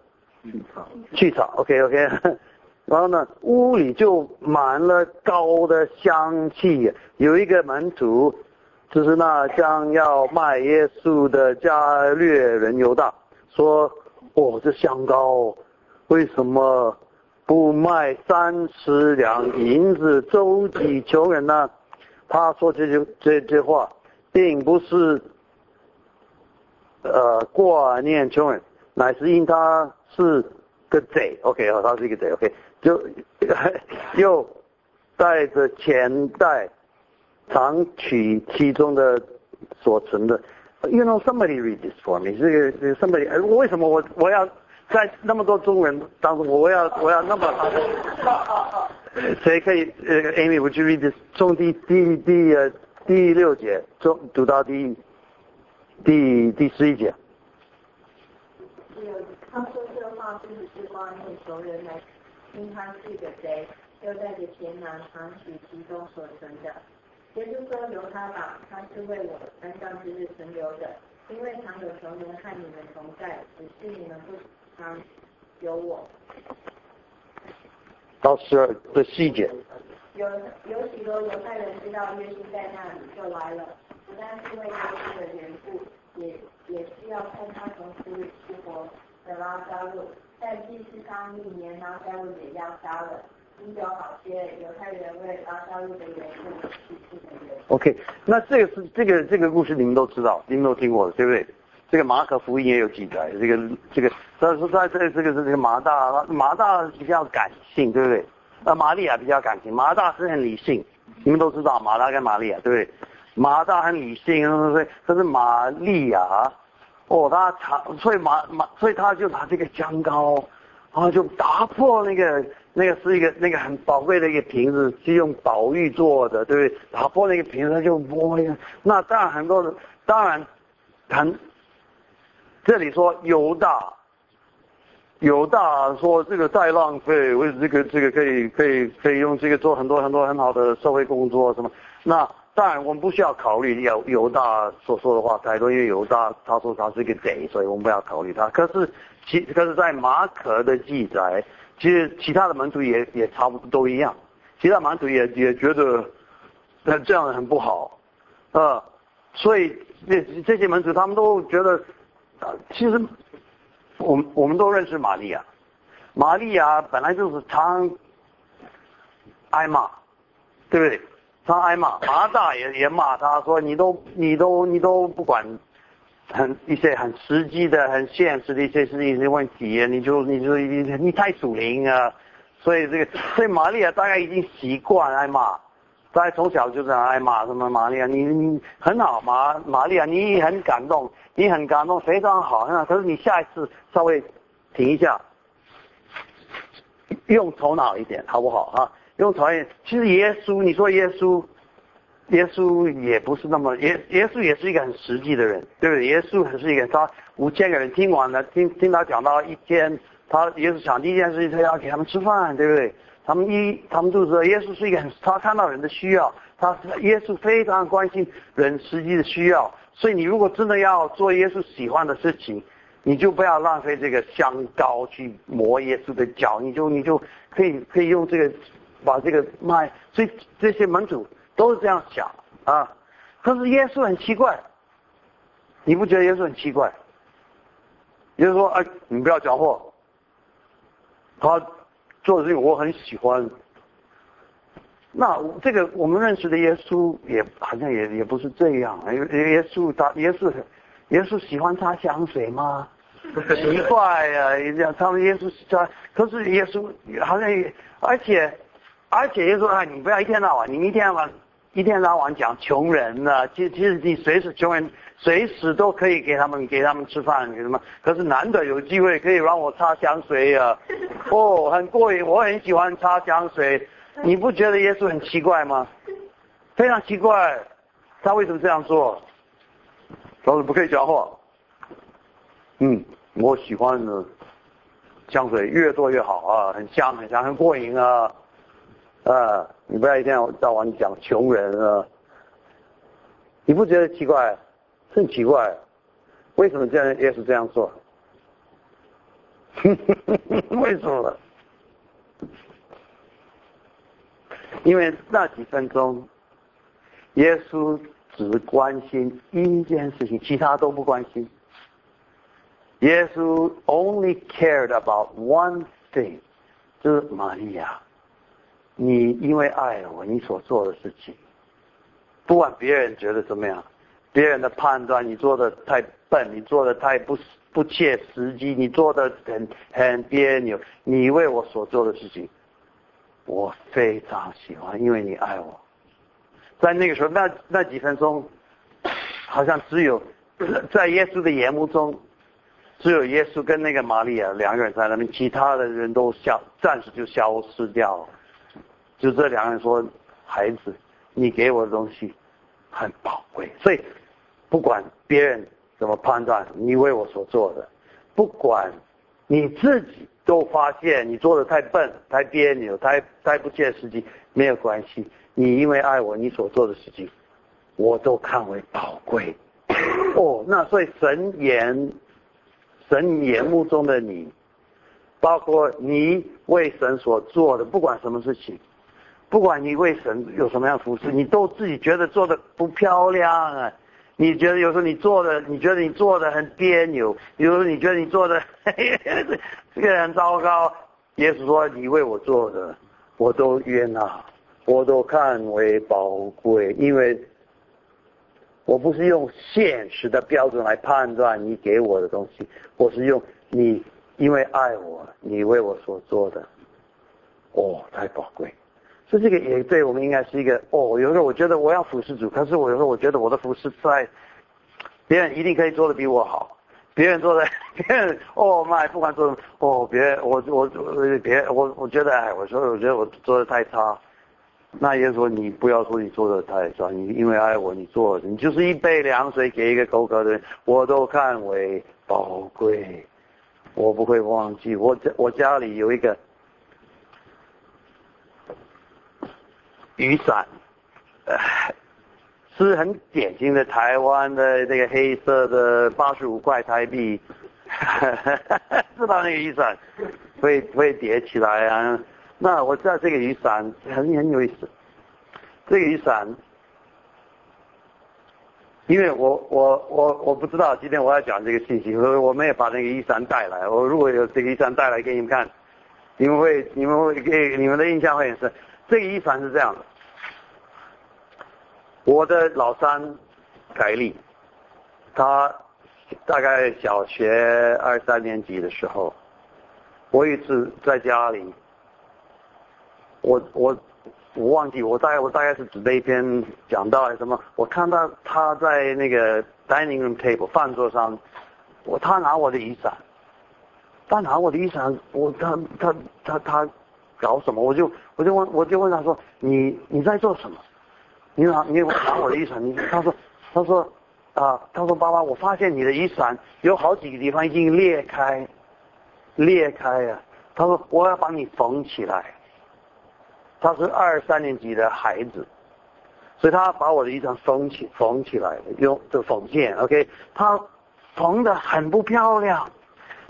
去草去草，OK OK。然后呢，屋里就满了高的香气。有一个门徒，就是那将要卖耶稣的加略人犹大，说：“哦，这香膏为什么不卖三十两银子周济穷人呢？”他说这句这句话，并不是呃挂念穷人，乃是因他是个贼。OK 哦，他是一个贼。OK。就 又带着钱袋，藏取其中的所存的。You know somebody read this for me？这个 somebody，为什么我我要在那么多中文当中，我要我要那么？谁可以？呃，Amy，would you read this？从第第第呃第六节中读到第第第十一节。他说这话。冒自己是光面求人来，因他是个贼，又带着钱囊藏取其中所存的。耶稣说：“由他吧，他是为我安葬之日存留的，因为常有穷人和你们同在，只是你们不常有我。”到十二的细节。有有许多犹太人知道耶稣在那里，就来了，不但是为耶稣的缘故，也也是要看他从死里复活的拉撒路。但祭司当一年拉撒路也要杀了。因有好些犹太人为拉撒路的缘故去世的人。OK，那这个是这个这个故事你们都知道，你们都听过的，对不对？这个马可福音也有记载，这个这个，所以说在这这个是这个马大马大比较感性，对不对？那玛利亚比较感性，马大是很理性，你们都知道马大跟玛利亚，对不对？马大很理性，所以可是玛利亚，哦，他常所以马马所以他就拿这个姜膏，然后就打破那个那个是一个那个很宝贵的一个瓶子，是用宝玉做的，对不对？打破那个瓶子他就摸呀，那当然很多人当然很。这里说犹大，犹大说这个再浪费，为这个这个可以可以可以用这个做很多很多很好的社会工作什么？那当然我们不需要考虑犹犹大所说的话太多，因为犹大他说他是个贼，所以我们不要考虑他。可是其可是在马可的记载，其实其他的门徒也也差不多都一样，其他门徒也也觉得那这样很不好，啊，所以这这些门徒他们都觉得。啊，其实，我们我们都认识玛利亚，玛利亚本来就是常挨骂，对不对？他挨骂，马大也也骂他说你都你都你都不管很一些很实际的、很现实的一些事情一些问题，你就你就你你太属灵啊，所以这个所以玛利亚大概已经习惯挨骂。大家从小就这样挨骂，什么玛利亚，你你很好，玛玛利亚，你很感动，你很感动，非常好。很好可是你下一次稍微停一下，用头脑一点，好不好啊？用讨厌。其实耶稣，你说耶稣，耶稣也不是那么耶，耶稣也是一个很实际的人，对不对？耶稣还是一个，他五千个人听完了，听听他讲到一天，他耶稣讲第一件事情，他要给他们吃饭，对不对？他们一，他们都知道耶稣是一个很，他看到人的需要，他耶稣非常关心人实际的需要，所以你如果真的要做耶稣喜欢的事情，你就不要浪费这个香膏去磨耶稣的脚，你就你就可以可以用这个把这个卖，所以这些门主都是这样想啊。可是耶稣很奇怪，你不觉得耶稣很奇怪？耶稣说：“哎，你不要讲话。”他。做的事情我很喜欢，那这个我们认识的耶稣也好像也也不是这样。耶耶稣他耶稣耶稣喜欢擦香水吗？奇怪呀，这样他们耶稣他可是耶稣好像也而且而且耶稣啊，你不要一天到晚，你一天到晚一天到晚讲穷人呢，其实其实你随时穷人。随时都可以给他们给他们吃饭，给什么？可是难得有机会可以让我擦香水啊，哦，很过瘾，我很喜欢擦香水。你不觉得耶稣很奇怪吗？非常奇怪，他为什么这样做？老师不可以讲话。嗯，我喜欢的香水越多越好啊，很香很香，很过瘾啊。啊，你不要一天到晚讲穷人啊，你不觉得奇怪？很奇怪，为什么这样耶稣这样做？为什么？因为那几分钟，耶稣只关心一件事情，其他都不关心。耶稣 only cared about one thing，就是玛利亚，你因为爱我，你所做的事情，不管别人觉得怎么样。别人的判断，你做的太笨，你做的太不不切实际，你做的很很别扭。你为我所做的事情，我非常喜欢，因为你爱我。在那个时候，那那几分钟，好像只有在耶稣的眼目中，只有耶稣跟那个玛利亚两个人在那边，其他的人都消，暂时就消失掉了。就这两个人说：“孩子，你给我的东西很宝贵。”所以。不管别人怎么判断你为我所做的，不管你自己都发现你做的太笨、太别扭、太太不切实际，没有关系。你因为爱我，你所做的事情，我都看为宝贵。哦，那所以神眼神眼目中的你，包括你为神所做的，不管什么事情，不管你为神有什么样服饰，你都自己觉得做的不漂亮啊。你觉得有时候你做的，你觉得你做的很别扭，有时候你觉得你做的 这个很糟糕。耶稣说：“你为我做的，我都悦纳，我都看为宝贵，因为我不是用现实的标准来判断你给我的东西，我是用你因为爱我，你为我所做的，哦，太宝贵。”所以这个也对我们应该是一个哦，有时候我觉得我要服侍主，可是我有时候我觉得我的服侍在别人一定可以做的比我好，别人做的 别人哦妈，不管做什么哦别我我别我我觉得哎，我说我觉得我做的太差，那也说你不要说你做的太差，你因为爱我你做，你就是一杯凉水给一个口渴的人，我都看为宝贵，我不会忘记，我我家里有一个。雨伞，是很典型的台湾的这个黑色的八十五块台币，知道那个雨伞会会叠起来啊？那我知道这个雨伞很很有意思，这个雨伞，因为我我我我不知道今天我要讲这个信息，所以我们也把那个雨伞带来。我如果有这个雨伞带来给你们看，你们会你们会给你们的印象会很深。这个雨伞是这样的，我的老三凯利，他大概小学二三年级的时候，我一次在家里，我我我忘记我大概我大概是指那一篇讲到什么，我看到他在那个 dining room table 饭桌上，我他拿我的雨伞，他拿我的雨伞，我他他他他。搞什么？我就我就问我就问他说：“你你在做什么？你拿你拿我的雨伞？”你他说他说啊他说爸爸，我发现你的雨伞有好几个地方已经裂开，裂开了。他说我要帮你缝起来。他是二三年级的孩子，所以他把我的衣裳缝起缝起来用这缝线。OK，他缝的很不漂亮，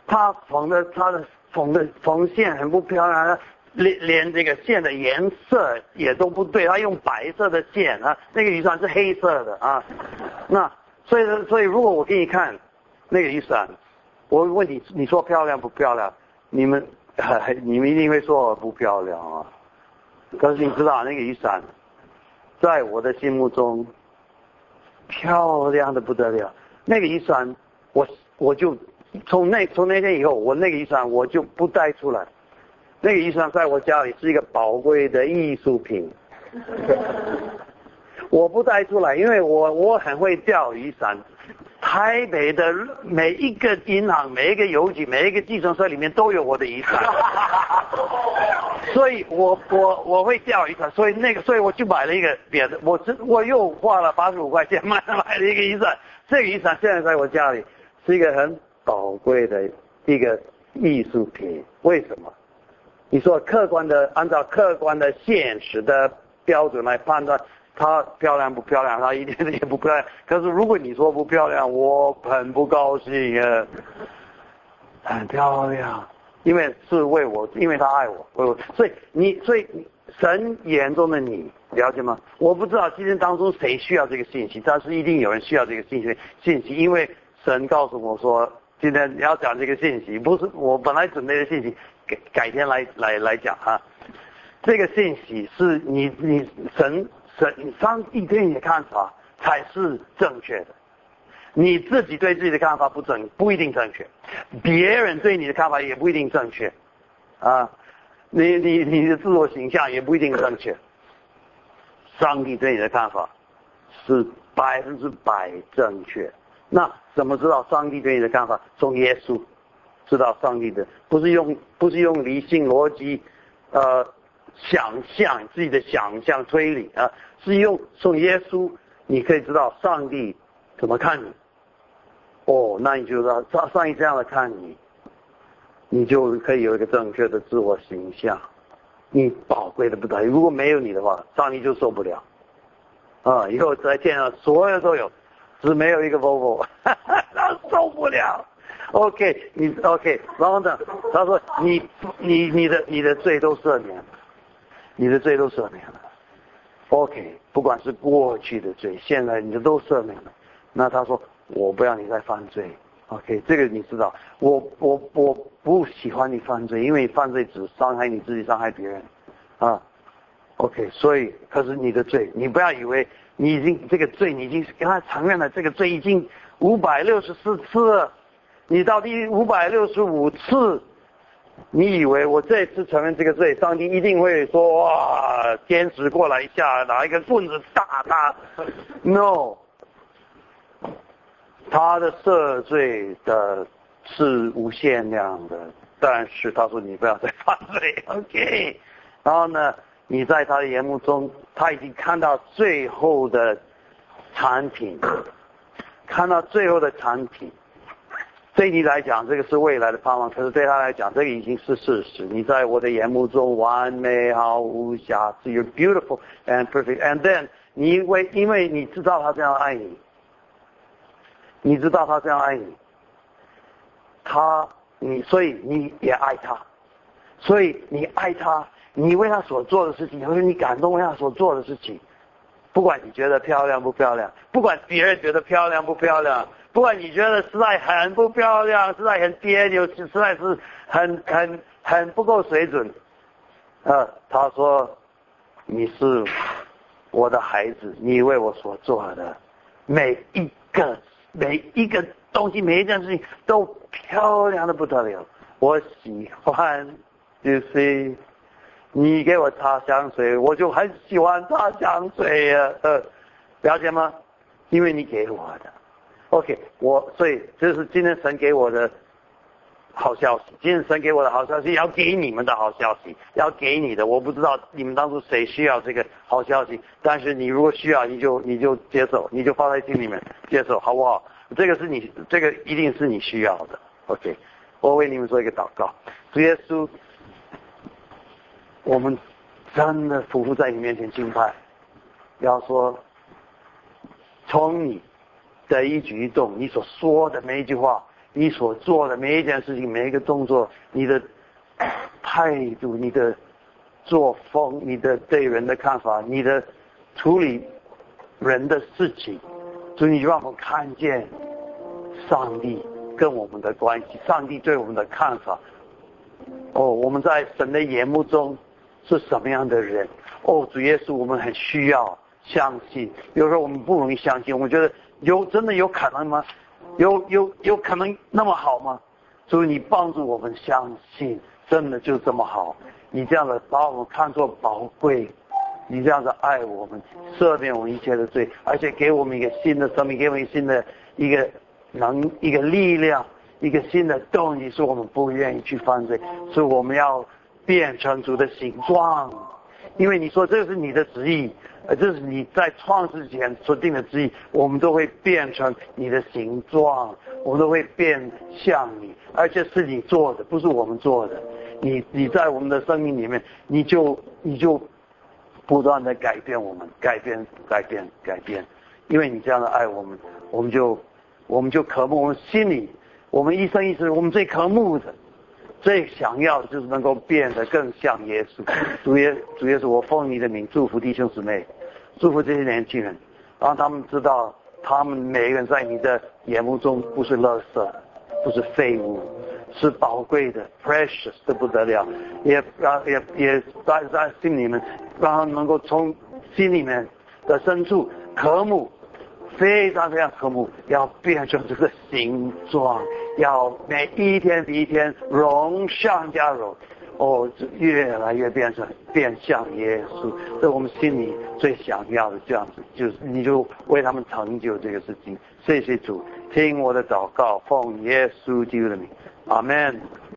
他缝的他的缝的缝线很不漂亮。连连这个线的颜色也都不对，他用白色的线啊，那个雨伞是黑色的啊。那所以所以如果我给你看那个雨伞，我问你，你说漂亮不漂亮？你们你们一定会说不漂亮啊。可是你知道那个雨伞，在我的心目中漂亮的不得了。那个雨伞，我我就从那从那天以后，我那个雨伞我就不带出来。那个雨伞在我家里是一个宝贵的艺术品，我不带出来，因为我我很会钓雨伞。台北的每一个银行、每一个邮局、每一个计程车里面都有我的雨伞，所以我我我会钓雨伞，所以那个所以我就买了一个别的，我这我又花了八十五块钱 买买了一个雨伞，这个雨伞现在在我家里是一个很宝贵的一个艺术品，为什么？你说客观的，按照客观的现实的标准来判断，她漂亮不漂亮？她一点也不漂亮。可是如果你说不漂亮，我很不高兴啊。很漂亮，因为是为我，因为她爱我，为我。所以你，所以神眼中的你，了解吗？我不知道今天当中谁需要这个信息，但是一定有人需要这个信息。信息，因为神告诉我说，今天你要讲这个信息，不是我本来准备的信息。改改天来来来讲哈，这个信息是你你神神上帝对你的看法才是正确的，你自己对自己的看法不准不一定正确，别人对你的看法也不一定正确，啊，你你你的自我形象也不一定正确，上帝对你的看法是百分之百正确，那怎么知道上帝对你的看法？从耶稣。知道上帝的，不是用不是用理性逻辑，呃，想象自己的想象推理啊，是用从耶稣，你可以知道上帝怎么看你。哦，那你就知道上上帝这样的看你，你就可以有一个正确的自我形象。你宝贵的不得了，如果没有你的话，上帝就受不了。啊，以后在天上所有都有，只没有一个 Volvo，他受不了。OK，你 OK，然后呢？他说你你你的你的罪都赦免了，你的罪都赦免了。OK，不管是过去的罪，现在你的都赦免了。那他说我不要你再犯罪。OK，这个你知道，我我我不喜欢你犯罪，因为犯罪只伤害你自己，伤害别人。啊，OK，所以可是你的罪，你不要以为你已经这个罪你已经跟他承认了，这个罪已经五百六十四次。你到第五百六十五次，你以为我这次承认这个罪，上帝一定会说哇，天使过来一下，拿一根棍子打他？No，他的赦罪的是无限量的，但是他说你不要再犯罪，OK？然后呢，你在他的眼目中，他已经看到最后的产品，看到最后的产品。对你来讲，这个是未来的盼望；可是对他来讲，这个已经是事实。你在我的眼目中完美毫无瑕疵，You're beautiful and perfect. And then，你因为因为你知道他这样爱你，你知道他这样爱你，他你所以你也爱他，所以你爱他，你为他所做的事情，或者你感动为他所做的事情，不管你觉得漂亮不漂亮，不管别人觉得漂亮不漂亮。不管你觉得实在很不漂亮，实在很别扭，实在是很很很不够水准，呃，他说你是我的孩子，你为我所做的每一个每一个东西，每一件事情都漂亮的不得了，我喜欢，就是，你给我擦香水，我就很喜欢擦香水呀，呃，了解吗？因为你给我的。OK，我所以这是今天神给我的好消息。今天神给我的好消息，要给你们的好消息，要给你的。我不知道你们当初谁需要这个好消息，但是你如果需要，你就你就接受，你就放在心里面接受，好不好？这个是你，这个一定是你需要的。OK，我为你们做一个祷告。主耶稣，我们真的匍匐在你面前敬拜，要说从你。的一举一动，你所说的每一句话，你所做的每一件事情，每一个动作，你的 态度，你的作风，你的对人的看法，你的处理人的事情，所以你让我看见上帝跟我们的关系，上帝对我们的看法。哦，我们在神的眼目中是什么样的人？哦，主耶稣，我们很需要相信，有时候我们不容易相信，我们觉得。有真的有可能吗？有有有可能那么好吗？所以你帮助我们相信，真的就这么好。你这样的把我们看作宝贵，你这样的爱我们，赦免我们一切的罪，而且给我们一个新的生命，给我们新的一个能一个力量，一个新的动力，是我们不愿意去犯罪，是我们要变成主的形状。因为你说这是你的旨意。呃，这是你在创世前所定的旨意，我们都会变成你的形状，我们都会变像你，而且是你做的，不是我们做的。你你在我们的生命里面，你就你就不断的改变我们，改变改变改变，因为你这样的爱我们，我们就我们就渴慕，我们心里，我们一生一世，我们最渴慕的。最想要的就是能够变得更像耶稣，主耶主耶稣，我奉你的名祝福弟兄姊妹，祝福这些年轻人，让他们知道，他们每个人在你的眼目中不是垃圾，不是废物，是宝贵的，precious 的不得了，也让也也在在心里面，让他们能够从心里面的深处渴慕，非常非常渴慕，要变成这个形状。要每一天比一天荣上加荣，哦，越来越变成变相耶稣，这我们心里最想要的这样子，就是你就为他们成就这个事情。谢谢主，听我的祷告，奉耶稣基督的名，阿门。